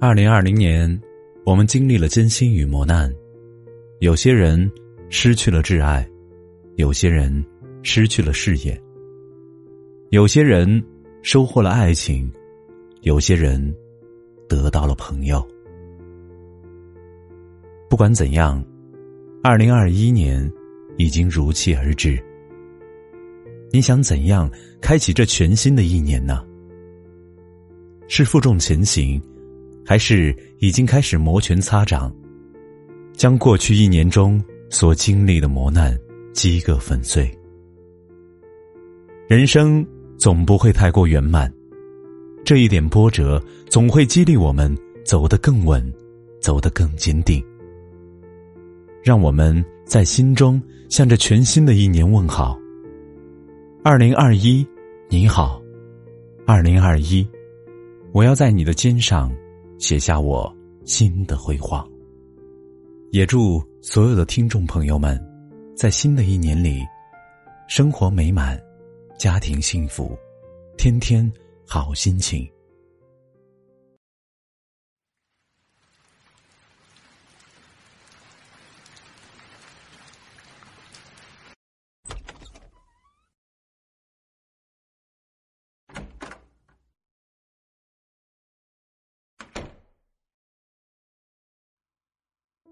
二零二零年，我们经历了艰辛与磨难，有些人失去了挚爱，有些人失去了事业，有些人收获了爱情，有些人得到了朋友。不管怎样，二零二一年已经如期而至。你想怎样开启这全新的一年呢？是负重前行，还是已经开始摩拳擦掌，将过去一年中所经历的磨难击个粉碎？人生总不会太过圆满，这一点波折总会激励我们走得更稳，走得更坚定。让我们在心中向着全新的一年问好。二零二一，你好，二零二一。我要在你的肩上写下我新的辉煌。也祝所有的听众朋友们，在新的一年里，生活美满，家庭幸福，天天好心情。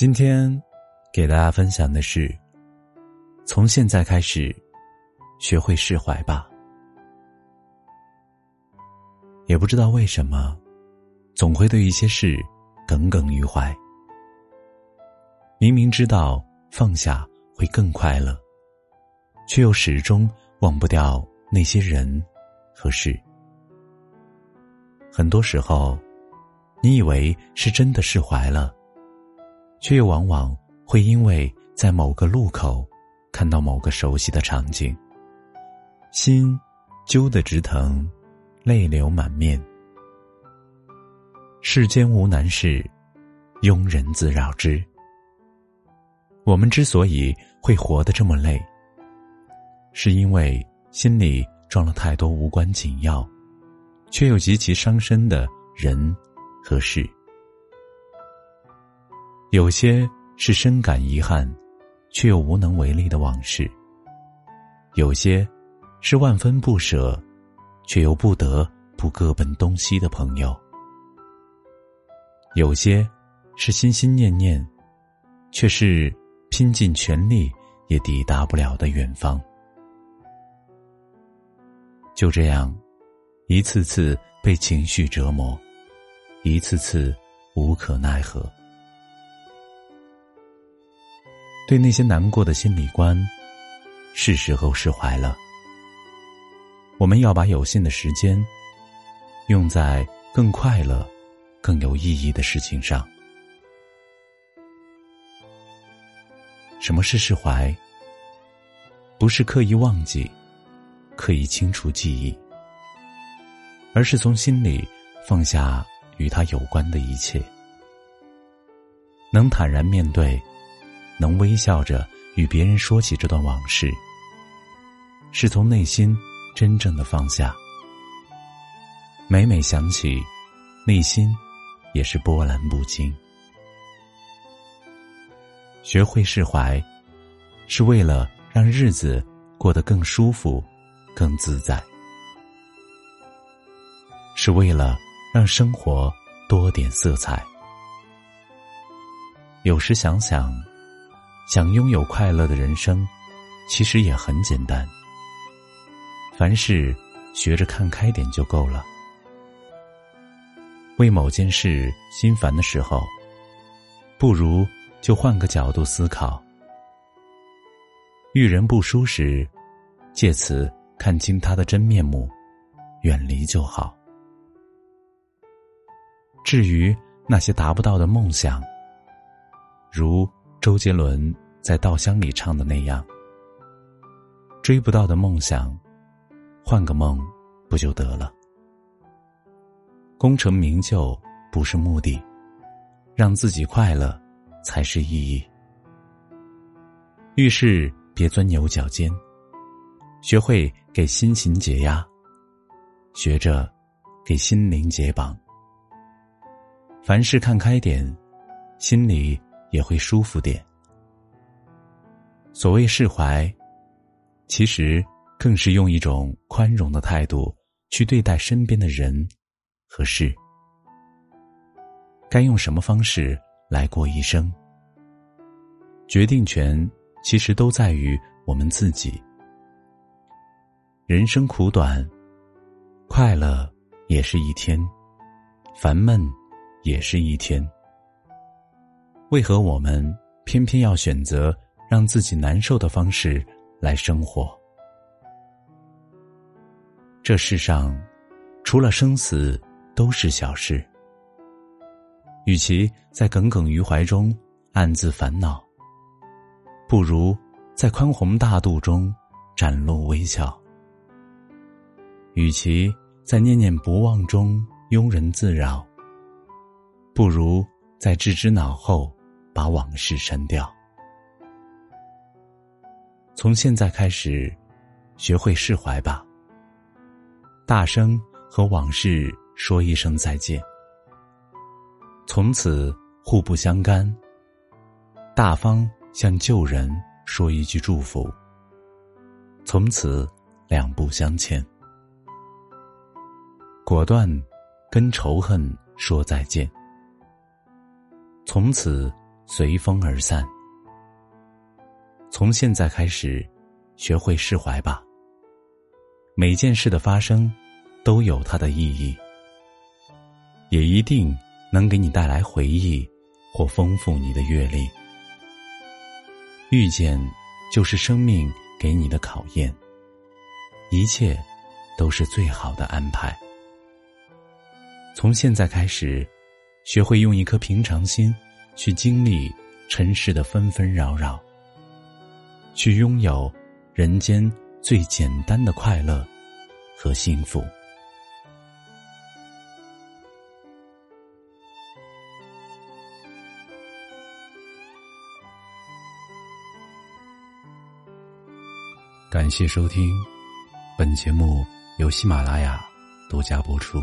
今天给大家分享的是：从现在开始，学会释怀吧。也不知道为什么，总会对一些事耿耿于怀。明明知道放下会更快乐，却又始终忘不掉那些人和事。很多时候，你以为是真的释怀了。却又往往会因为在某个路口看到某个熟悉的场景，心揪得直疼，泪流满面。世间无难事，庸人自扰之。我们之所以会活得这么累，是因为心里装了太多无关紧要，却又极其伤身的人和事。有些是深感遗憾，却又无能为力的往事；有些是万分不舍，却又不得不各奔东西的朋友；有些是心心念念，却是拼尽全力也抵达不了的远方。就这样，一次次被情绪折磨，一次次无可奈何。对那些难过的心理关，是时候释怀了。我们要把有限的时间，用在更快乐、更有意义的事情上。什么是释怀？不是刻意忘记、刻意清除记忆，而是从心里放下与他有关的一切，能坦然面对。能微笑着与别人说起这段往事，是从内心真正的放下。每每想起，内心也是波澜不惊。学会释怀，是为了让日子过得更舒服、更自在，是为了让生活多点色彩。有时想想。想拥有快乐的人生，其实也很简单。凡事学着看开点就够了。为某件事心烦的时候，不如就换个角度思考。遇人不淑时，借此看清他的真面目，远离就好。至于那些达不到的梦想，如周杰伦在《稻香》里唱的那样，追不到的梦想，换个梦不就得了？功成名就不是目的，让自己快乐才是意义。遇事别钻牛角尖，学会给心情解压，学着给心灵解绑。凡事看开点，心里也会舒服点。所谓释怀，其实更是用一种宽容的态度去对待身边的人。和事，该用什么方式来过一生？决定权其实都在于我们自己。人生苦短，快乐也是一天，烦闷也是一天。为何我们偏偏要选择让自己难受的方式来生活？这世上，除了生死。都是小事，与其在耿耿于怀中暗自烦恼，不如在宽宏大度中展露微笑；与其在念念不忘中庸人自扰，不如在置之脑后把往事删掉。从现在开始，学会释怀吧，大声和往事。说一声再见，从此互不相干。大方向旧人说一句祝福，从此两不相欠。果断跟仇恨说再见，从此随风而散。从现在开始，学会释怀吧。每件事的发生，都有它的意义。也一定能给你带来回忆，或丰富你的阅历。遇见，就是生命给你的考验。一切，都是最好的安排。从现在开始，学会用一颗平常心，去经历尘世的纷纷扰扰，去拥有人间最简单的快乐和幸福。感谢收听，本节目由喜马拉雅独家播出。